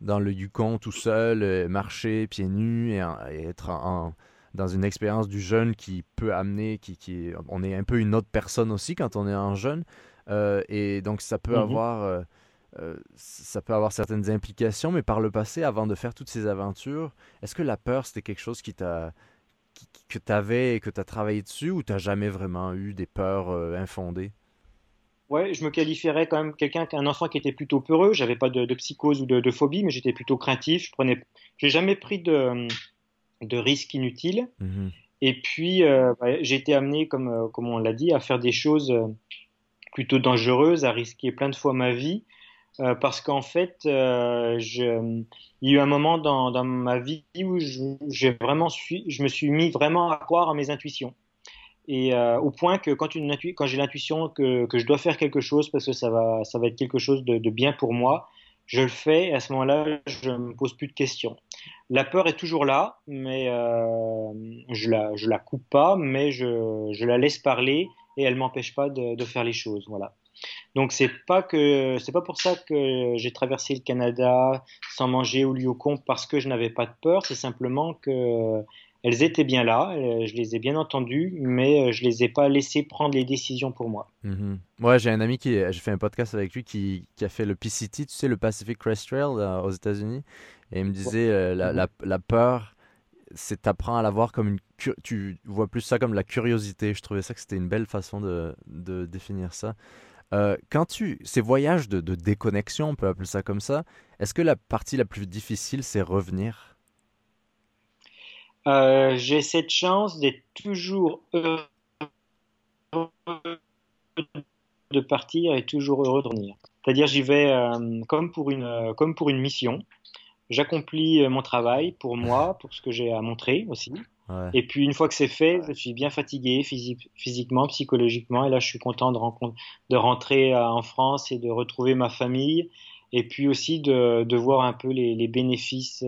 dans le Yukon tout seul, euh, marcher pieds nus et, être en, dans une expérience du jeûne qui peut amener, qui, qui, on est un peu une autre personne aussi quand on est en jeûne. Euh, et donc, ça peut, mhm. avoir, euh, euh, ça peut avoir certaines implications, mais par le passé, avant de faire toutes ces aventures, est-ce que la peur, c'était quelque chose qui t'a que tu avais et que tu as travaillé dessus ou tu n'as jamais vraiment eu des peurs infondées? ouais, je me qualifierais quand même quelqu'un, un enfant qui était plutôt peureux. J'avais pas de, psychose ou de, phobie, mais j'étais plutôt craintif. Je prenais, j'ai jamais pris de, de risques inutiles. Mhm. Et puis, euh, j'ai été amené, comme, euh, comme on l'a dit, à faire des choses euh, plutôt dangereuses, à risquer plein de fois ma vie. Parce qu'en fait, je, il y a eu un moment dans, ma vie où je, vraiment je me suis mis vraiment à croire à mes intuitions. Et au point que quand, j'ai l'intuition que, je dois faire quelque chose parce que ça va, être quelque chose de, bien pour moi, je le fais et à ce moment-là, je me pose plus de questions. La peur est toujours là, mais euh, je la la coupe pas, mais je, la laisse parler et elle m'empêche pas de, de, faire les choses. Voilà. Donc c'est pas que c'est pas pour ça que j'ai traversé le Canada sans manger au Lyocon parce que je n'avais pas de peur. C'est simplement que elles étaient bien là, euh, je les ai bien entendues, mais euh, je les ai pas laissées prendre les décisions pour moi. Mhm. Ouais, j'ai un ami qui, j'ai fait un podcast avec lui qui, qui, a fait le PCT, tu sais, le Pacific Crest Trail aux États-Unis, et il me disait euh, la, la, la, peur, c'est t'apprends à la voir comme une, tu vois plus ça comme la curiosité. Je trouvais ça que c'était une belle façon de, de définir ça. Quand tu ces voyages de, déconnexion, on peut appeler ça comme ça, est-ce que la partie la plus difficile c'est revenir? Euh, j'ai cette chance d'être toujours heureux de partir et toujours heureux de revenir. C'est-à-dire j'y vais euh, comme, pour une, euh, comme pour une mission. J'accomplis mon travail pour moi, pour ce que j'ai à montrer aussi. Et puis une fois que c'est fait, je suis bien fatigué physiquement, psychologiquement. Et là, je suis content de, de rentrer en France et de retrouver ma famille. Et puis aussi de, de voir un peu les, les bénéfices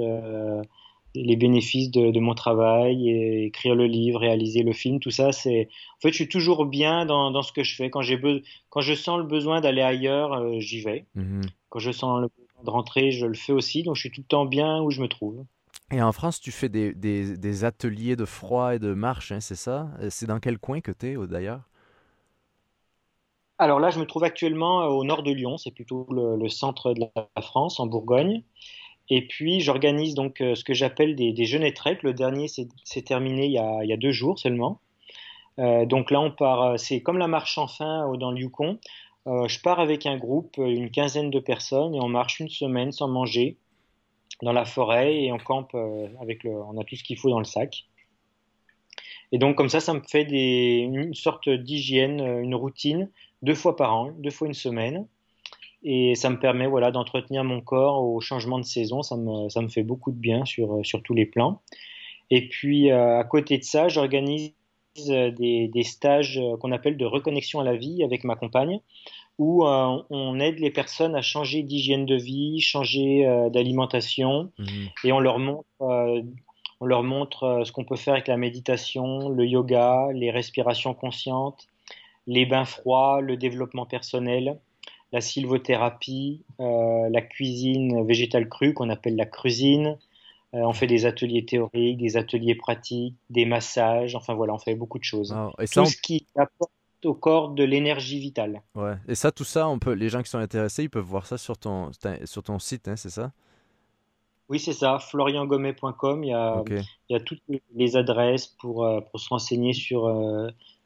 les bénéfices de, mon travail, et écrire le livre, réaliser le film, tout ça, c'est. En fait, je suis toujours bien dans, dans ce que je fais. Quand j'ai quand je sens le besoin d'aller ailleurs, euh, j'y vais. Mhm. Quand je sens le besoin de rentrer, je le fais aussi. Donc, je suis tout le temps bien où je me trouve. Et en France, tu fais des, ateliers de froid et de marche, hein, c'est ça? C'est dans quel coin que tu es d'ailleurs? Alors là, je me trouve actuellement au nord de Lyon, c'est plutôt le, centre de la France, en Bourgogne. Et puis, j'organise donc euh, ce que j'appelle des, des jeûnes trek. Le dernier s'est terminé il y, a, deux jours seulement. Euh, donc là, on part, euh, c'est comme la marche en fin dans le Yukon. Euh, je pars avec un groupe, une quinzaine de personnes, et on marche une semaine sans manger dans la forêt et on campe avec le, on a tout ce qu'il faut dans le sac. Et donc comme ça, ça me fait une sorte d'hygiène, une routine, deux fois par an, deux fois une semaine et ça me permet voilà d'entretenir mon corps au changement de saison. Ça me, ça me fait beaucoup de bien sur, sur tous les plans. Et puis euh, à côté de ça, j'organise euh, des, des, stages euh, qu'on appelle de reconnexion à la vie avec ma compagne, où on aide les personnes à changer d'hygiène de vie, changer d'alimentation, mmh. et on leur montre, on leur montre ce qu'on peut faire avec la méditation, le yoga, les respirations conscientes, les bains froids, le développement personnel la sylvothérapie, euh, la cuisine végétale crue qu'on appelle la cuisine. Euh, on fait des ateliers théoriques, des ateliers pratiques, des massages. Enfin voilà, on fait beaucoup de choses. et tout ce qui apporte au corps de l'énergie vitale. Ouais. Et ça, tout ça, on peut, les gens qui sont intéressés, ils peuvent voir ça sur ton, sur ton site, hein, c'est ça? Oui, c'est ça. floriangomet.com. Il, y a, il y a toutes les adresses pour, euh, pour se renseigner sur,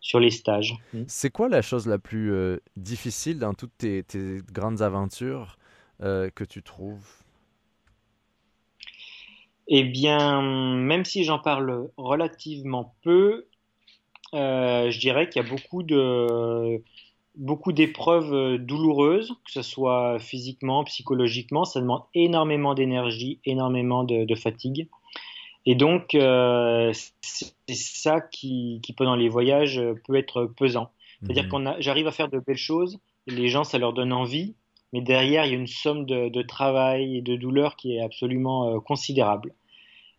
sur les stages. Mm. C'est quoi la chose la plus euh, difficile dans toutes tes, grandes aventures euh, que tu trouves? Eh bien, même si j'en parle relativement peu, euh, je dirais qu'il y a beaucoup de beaucoup d'épreuves douloureuses, que ce soit physiquement, psychologiquement. Ça demande énormément d'énergie, énormément de fatigue. Et donc, euh, c'est ça qui, qui, pendant les voyages, peut être pesant. C'est-à-dire mmh. qu'on j'arrive à faire de belles choses, les gens, ça leur donne envie, mais derrière, il y a une somme de, de travail et de douleur qui est absolument euh, considérable.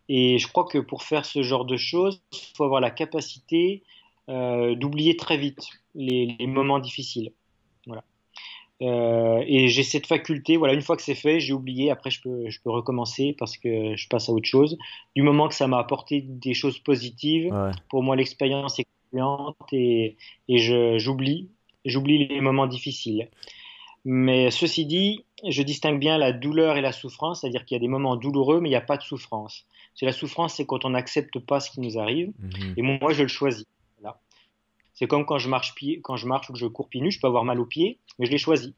Et je crois que pour faire ce genre de choses, il faut avoir la capacité euh, d'oublier très vite les, les moments difficiles. Voilà. Euh, et j'ai cette faculté, voilà, une fois que c'est fait, j'ai oublié, après je peux, je peux recommencer parce que je passe à autre chose. Du moment que ça m'a apporté des choses positives, pour moi l'expérience est et, et j'oublie, j'oublie les moments difficiles. Mais ceci dit, je distingue bien la douleur et la souffrance, c'est-à-dire qu'il y a des moments douloureux, mais il n'y a pas de souffrance. La souffrance, c'est quand on n'accepte pas ce qui nous arrive, mhm. et moi je le choisis. C'est comme quand je marche quand je marche ou que je cours pieds nus, je peux avoir mal aux pieds, mais je l'ai choisi.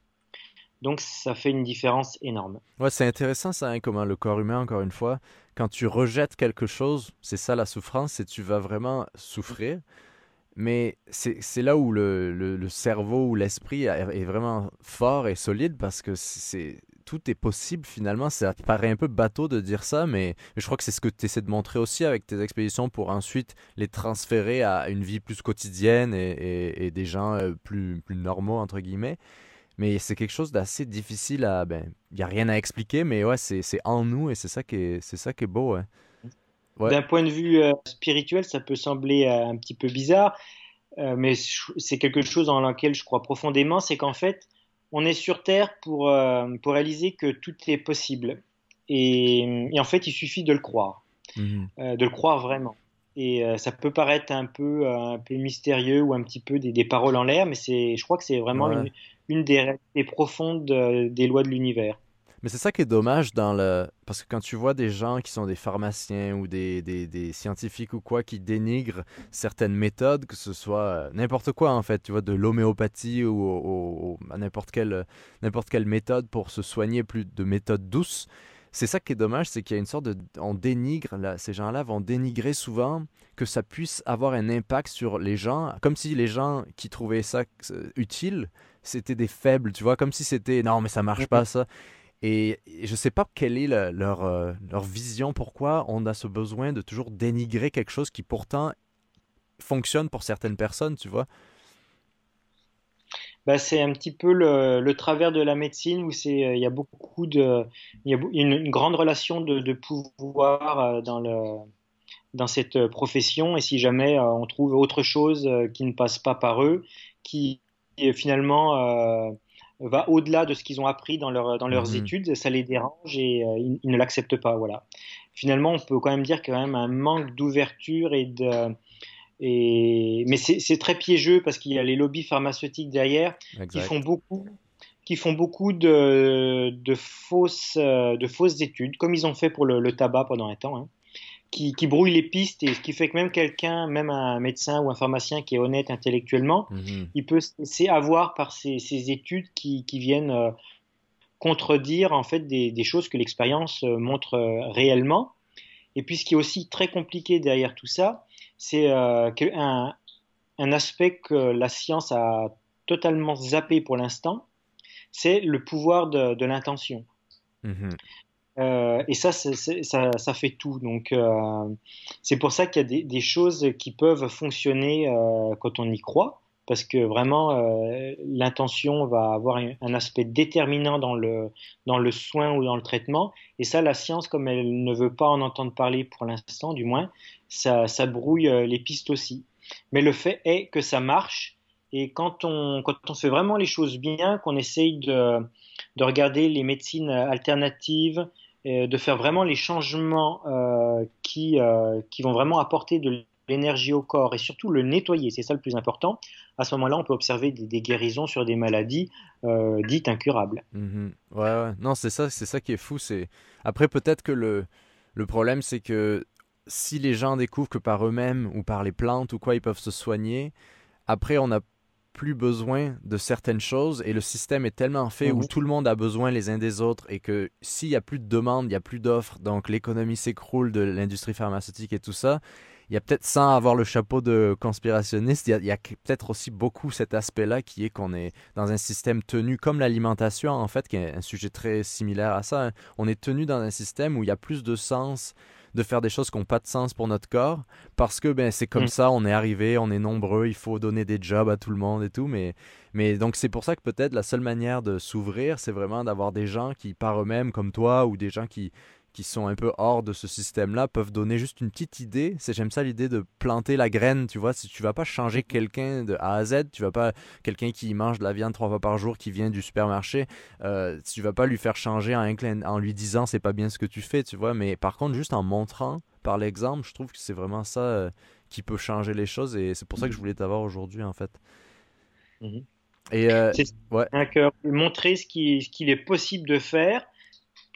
Donc ça fait une différence énorme. Ouais, c'est intéressant ça, hein, comment le corps humain, encore une fois, quand tu rejettes quelque chose, c'est ça la souffrance, c'est tu vas vraiment souffrir. Mais c'est là où le, cerveau ou l'esprit est vraiment fort et solide parce que c'est tout est possible finalement. Ça paraît un peu bateau de dire ça, mais, je crois que c'est ce que tu essaies de montrer aussi avec tes expéditions pour ensuite les transférer à une vie plus quotidienne et, des gens euh, plus, normaux, entre guillemets. Mais c'est quelque chose d'assez difficile à. Ben, il n'y a rien à expliquer, mais ouais, c'est en nous et c'est ça, qui est, beau. D'un point de vue euh, spirituel, ça peut sembler euh, un petit peu bizarre, mais c'est quelque chose en lequel je crois profondément c'est qu'en fait, on est sur Terre pour, pour réaliser que tout est possible. Et, et, en fait, il suffit de le croire, mmh de le croire vraiment. Et ça peut paraître un peu, un peu mystérieux ou un petit peu des, des paroles en l'air, mais je crois que c'est vraiment une, une des réalités profondes des lois de l'univers. Mais c'est ça qui est dommage dans le. Parce que quand tu vois des gens qui sont des pharmaciens ou des, des, scientifiques ou quoi qui dénigrent certaines méthodes, que ce soit euh, n'importe quoi en fait, tu vois, de l'homéopathie ou, n'importe quelle, n'importe quelle méthode pour se soigner, plus de méthodes douces, c'est ça qui est dommage, c'est qu'il y a une sorte de. On dénigre, là, ces gens-là vont dénigrer souvent que ça puisse avoir un impact sur les gens, comme si les gens qui trouvaient ça euh, utile c'était des faibles, tu vois, comme si c'était non, mais ça marche pas ça. Et, je sais pas quelle est leur, euh, leur vision, pourquoi on a ce besoin de toujours dénigrer quelque chose qui pourtant fonctionne pour certaines personnes, tu vois? Bah, c'est un petit peu le, le, travers de la médecine où euh, il y a beaucoup de il y a une, grande relation de, de pouvoir euh, dans le dans cette profession et si jamais on trouve autre chose qui ne passe pas par eux qui finalement va au-delà de ce qu'ils ont appris dans, leur, dans leurs mhm. études, ça les dérange et euh, ils, ne l'acceptent pas. Voilà. Finalement, on peut quand même dire qu'il y a quand même un manque d'ouverture et de. Et... Mais c'est très piégeux parce qu'il y a les lobbies pharmaceutiques derrière qui font beaucoup qui font beaucoup de, de, fausses, de fausses études, comme ils ont fait pour le, tabac pendant un temps. Hein qui, qui, brouille les pistes et ce qui fait que même quelqu'un, même un médecin ou un pharmacien qui est honnête intellectuellement, mhm. il peut se laisser avoir par ces, ces études qui, qui viennent euh, contredire en fait des, des choses que l'expérience euh, montre euh, réellement. Et puis ce qui est aussi très compliqué derrière tout ça, c'est un, un aspect que la science a totalement zappé pour l'instant, c'est le pouvoir de, de l'intention. Mhm. Euh, et ça, ça, ça, fait tout. Donc, euh, c'est pour ça qu'il y a des, choses qui peuvent fonctionner euh, quand on y croit, parce que vraiment, l'intention va avoir un, aspect déterminant dans le, dans le soin ou dans le traitement. Et ça, la science, comme elle ne veut pas en entendre parler pour l'instant, du moins, ça, ça brouille les pistes aussi. Mais le fait est que ça marche. Et quand on, quand on fait vraiment les choses bien, qu'on essaye de, de regarder les médecines alternatives, de faire vraiment les changements euh, qui, euh, qui vont vraiment apporter de l'énergie au corps et surtout le nettoyer, c'est ça le plus important. À ce moment-là, on peut observer des, guérisons sur des maladies euh, dites incurables. Mhm. Ouais, ouais, non, c'est ça, c'est ça qui est fou. C'est après peut-être que le le problème, c'est que si les gens découvrent que par eux-mêmes ou par les plantes ou quoi, ils peuvent se soigner, après on a plus besoin de certaines choses et le système est tellement fait où mhm. tout le monde a besoin les uns des autres et que s'il y a plus de demandes, il y a plus d'offres, donc l'économie s'écroule de l'industrie pharmaceutique et tout ça. Il y a peut-être sans avoir le chapeau de conspirationniste, il y a, peut-être aussi beaucoup cet aspect-là qui est qu'on est dans un système tenu comme l'alimentation en fait, qui est un sujet très similaire à ça. Hein. On est tenu dans un système où il y a plus de sens de faire des choses qui n'ont pas de sens pour notre corps parce que ben, c'est comme mm. ça, on est arrivé, on est nombreux, il faut donner des jobs à tout le monde et tout. Mais, mais donc c'est pour ça que peut-être la seule manière de s'ouvrir, c'est vraiment d'avoir des gens qui par eux-mêmes comme toi ou des gens qui, qui sont un peu hors de ce système-là peuvent donner juste une petite idée. C'est j'aime ça l'idée de planter la graine, tu vois. Si tu vas pas changer quelqu'un de A à Z, tu vas pas quelqu'un qui mange de la viande trois fois par jour, qui vient du supermarché, euh, tu vas pas lui faire changer en, en lui disant c'est pas bien ce que tu fais, tu vois. Mais par contre, juste en montrant par l'exemple, je trouve que c'est vraiment ça euh, qui peut changer les choses et c'est pour ça que je voulais t'avoir aujourd'hui en fait. Mhm. Et euh, ouais. montrer ce qu'il est possible de faire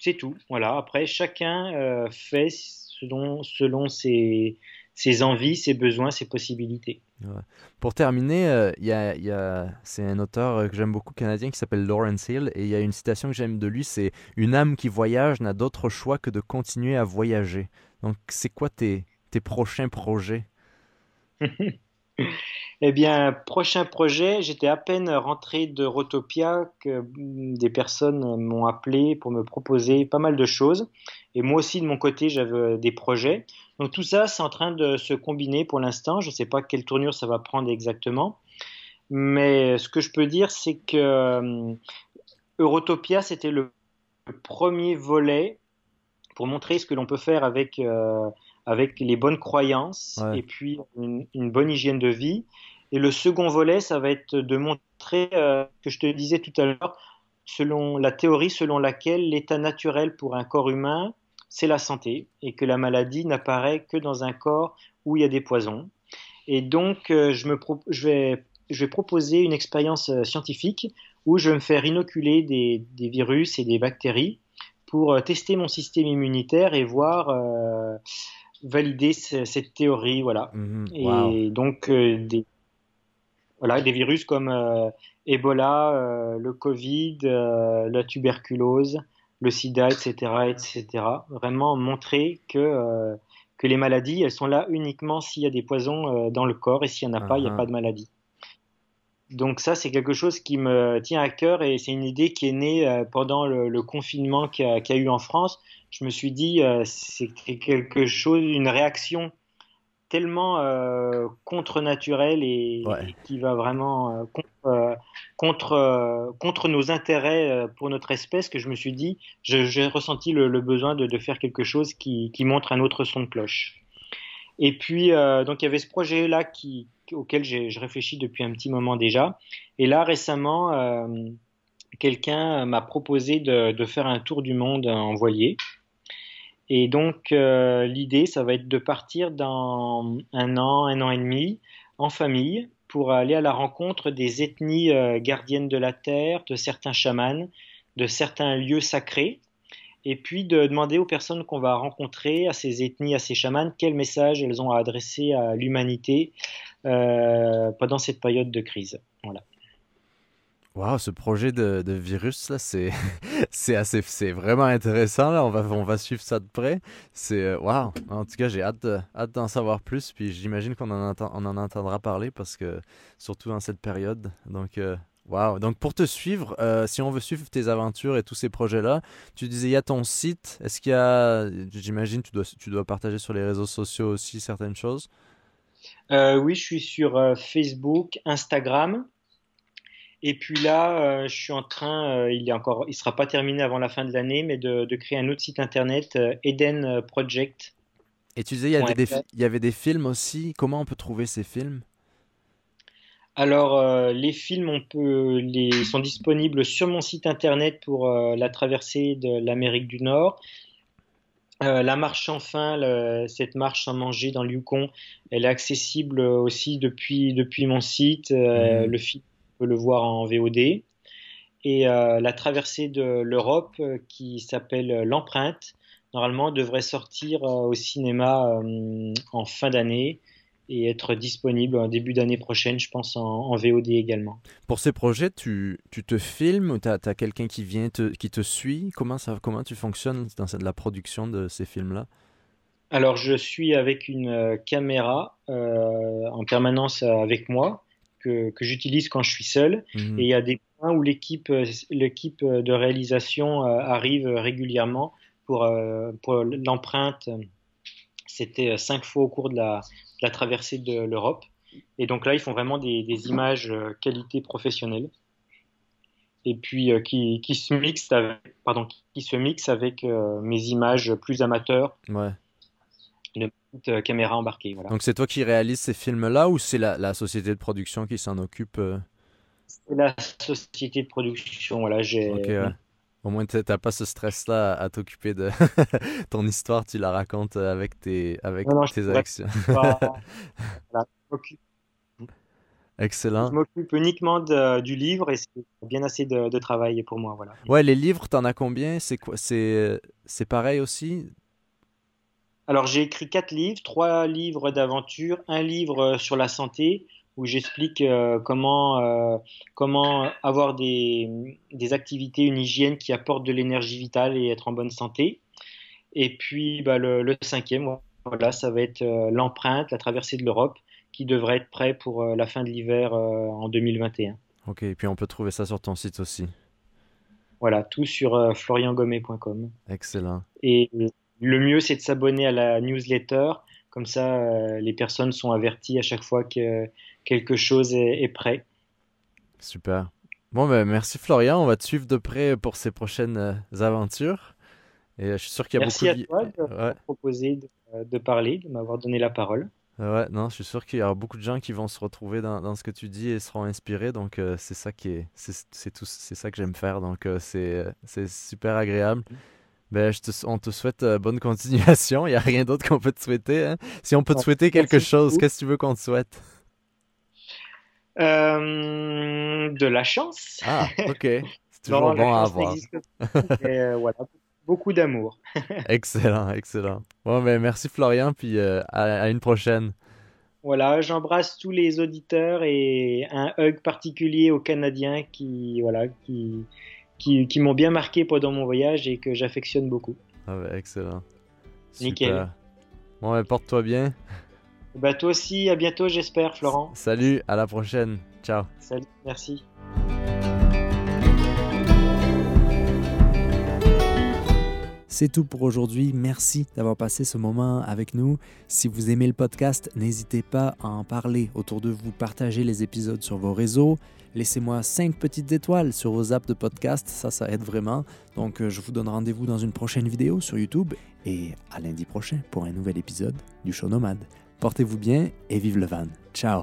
c'est tout. Voilà. Après, chacun euh, fait selon, selon ses, ses envies, ses besoins, ses possibilités. Pour terminer, euh, il y a, c'est un auteur euh, que j'aime beaucoup canadien qui s'appelle Lawrence Hill et il y a une citation que j'aime de lui, c'est Une âme qui voyage n'a d'autre choix que de continuer à voyager. Donc c'est quoi tes, tes prochains projets? Eh bien, prochain projet, j'étais à peine rentré de Rotopia que des personnes m'ont appelé pour me proposer pas mal de choses. Et moi aussi, de mon côté, j'avais des projets. Donc tout ça, c'est en train de se combiner pour l'instant. Je ne sais pas quelle tournure ça va prendre exactement. Mais ce que je peux dire, c'est que euh, Eurotopia, c'était le premier volet pour montrer ce que l'on peut faire avec, euh, avec les bonnes croyances et puis une, bonne hygiène de vie. Et le second volet, ça va être de montrer, euh, que je te disais tout à l'heure, selon la théorie selon laquelle l'état naturel pour un corps humain, c'est la santé, et que la maladie n'apparaît que dans un corps où il y a des poisons. Et donc, euh, je, me je, vais, je vais proposer une expérience euh, scientifique où je vais me faire inoculer des, des virus et des bactéries pour tester mon système immunitaire et voir valider cette théorie, voilà. Mhm. Et donc des, voilà, des virus comme euh, Ebola, euh, le Covid, euh, la tuberculose, le sida, etc., etc. Vraiment montrer que, que les maladies, elles sont là uniquement s'il y a des poisons dans le corps et s'il n'y en a pas, il n'y a uh-huh. pas de maladie. Donc ça, c'est quelque chose qui me tient à cœur et c'est une idée qui est née pendant le, confinement qu'il y, a eu en France. Je me suis dit, c'est quelque chose, une réaction tellement euh, contre-naturel et, qui va vraiment euh, euh, contre, contre, nos intérêts pour notre espèce que je me suis dit, j'ai ressenti le, besoin de, faire quelque chose qui, montre un autre son de cloche. Et puis, donc il y avait ce projet-là qui, auquel je réfléchis depuis un petit moment déjà. Et là, récemment, quelqu'un m'a proposé de, de, faire un tour du monde en voilier. Et donc, euh, l'idée, ça va être de partir dans un an, un an et demi, en famille, pour aller à la rencontre des ethnies euh, gardiennes de la terre, de certains chamans, de certains lieux sacrés, et puis de demander aux personnes qu'on va rencontrer, à ces ethnies, à ces chamans, quel message elles ont à adresser à l'humanité euh, pendant cette période de crise. Voilà. Waouh, ce projet de, de virus là, c'est c'est assez c'est vraiment intéressant là. On va on va suivre ça de près. C'est euh, waouh. En tout cas, j'ai hâte hâte d'en savoir plus. Puis j'imagine qu'on en entend, on en entendra parler parce que surtout dans cette période. Donc euh, Wow. Donc pour te suivre, euh, si on veut suivre tes aventures et tous ces projets-là, tu disais il y a ton site. Est-ce qu'il y a, j'imagine, tu dois, tu dois partager sur les réseaux sociaux aussi certaines choses? oui, je suis sur Facebook, Instagram. Et puis là, euh, je suis en train, euh, il est encore, il sera pas terminé avant la fin de l'année, mais de, créer un autre site internet, euh, Eden Project. Et tu disais, il y, avait des, il y avait des films aussi. Comment on peut trouver ces films? Alors, les films, on peut, les, sont disponibles sur mon site internet pour la traversée de l'Amérique du Nord. la marche sans fin, cette marche sans manger dans le Yukon, elle est accessible aussi depuis, depuis mon site. Mmh. Le film le voir en VOD. Et euh, la traversée de l'Europe euh, qui s'appelle L'empreinte, normalement devrait sortir euh, au cinéma en fin d'année et être disponible en début d'année prochaine, je pense, en, VOD également. Pour ces projets, tu, tu te filmes ou tu as, quelqu'un qui vient te, qui te suit? Comment, ça, comment tu fonctionnes dans la production de ces films-là? Alors, je suis avec une caméra en permanence avec moi que, j'utilise quand je suis seul. Mhm. Et il y a des points où l'équipe, euh, de réalisation euh, arrive régulièrement pour, euh, pour l'empreinte. C'était cinq fois au cours de la, la traversée de l'Europe. Et donc là, ils font vraiment des, des images qualité professionnelle. Et puis qui, qui, se mixent avec, pardon, qui se mixent avec mes images plus amateurs. Ouais. Euh, caméra embarquée. Donc c'est toi qui réalises ces films-là ou c'est la, société de production qui s'en occupe euh? C'est la société de production. Voilà, j'ai. Au moins, tu n'as pas ce stress-là à, t'occuper de ton histoire, tu la racontes avec tes, avec tes actions. Excellent. Je m'occupe uniquement du livre et c'est bien assez de, de, travail pour moi. Voilà. Ouais, les livres, tu en as combien? C'est quoi? C'est pareil aussi? Alors j'ai écrit quatre livres, trois livres d'aventure, un livre sur la santé où j'explique comment, comment avoir des, des, activités, une hygiène qui apporte de l'énergie vitale et être en bonne santé. Et puis bah, le, le, cinquième, voilà, ça va être l'empreinte, la traversée de l'Europe, qui devrait être prêt pour la fin de l'hiver en 2021. Ok, et puis on peut trouver ça sur ton site aussi. Voilà, tout sur euh, floriangommet.com. Excellent. Et le mieux, c'est de s'abonner à la newsletter. Comme ça, euh, les personnes sont averties à chaque fois que quelque chose est, prêt. Super. Bon, ben, merci Florian. On va te suivre de près pour ces prochaines euh, aventures. Et je suis sûr qu'il y a beaucoup de... Merci à toi de proposer de parler, de m'avoir donné la parole. Ouais, non, je suis sûr qu'il y aura beaucoup de gens qui vont se retrouver dans, dans ce que tu dis et seront inspirés. Donc, euh, c'est ça qui est, c'est tout, c'est ça que j'aime faire. Donc, euh, c'est, euh, c'est super agréable. Ben, je te, on te souhaite bonne continuation. Il n'y a rien d'autre qu'on peut te souhaiter. Hein. Si on peut te souhaiter quelque chose, qu'est-ce que tu veux qu'on te souhaite? De la chance. Ah, ok. C'est toujours bon à avoir. voilà, beaucoup d'amour. excellent, excellent. Bon, ben, merci Florian, puis euh, à, une prochaine. Voilà, j'embrasse tous les auditeurs et un hug particulier aux Canadiens qui, voilà, qui, qui, m'ont bien marqué pendant mon voyage et que j'affectionne beaucoup. Ah ben, excellent. Nickel. Bon, ben, porte-toi bien. Bah, toi aussi, à bientôt, j'espère, Florent. Salut, à la prochaine. Ciao. Salut, merci. C'est tout pour aujourd'hui. Merci d'avoir passé ce moment avec nous. Si vous aimez le podcast, n'hésitez pas à en parler autour de vous, partagez les épisodes sur vos réseaux. Laissez-moi 5 petites étoiles sur vos apps de podcast, ça, ça aide vraiment. Donc, euh, je vous donne rendez-vous dans une prochaine vidéo sur YouTube et à lundi prochain pour un nouvel épisode du Show Nomade. Portez-vous bien et vive le van. Ciao!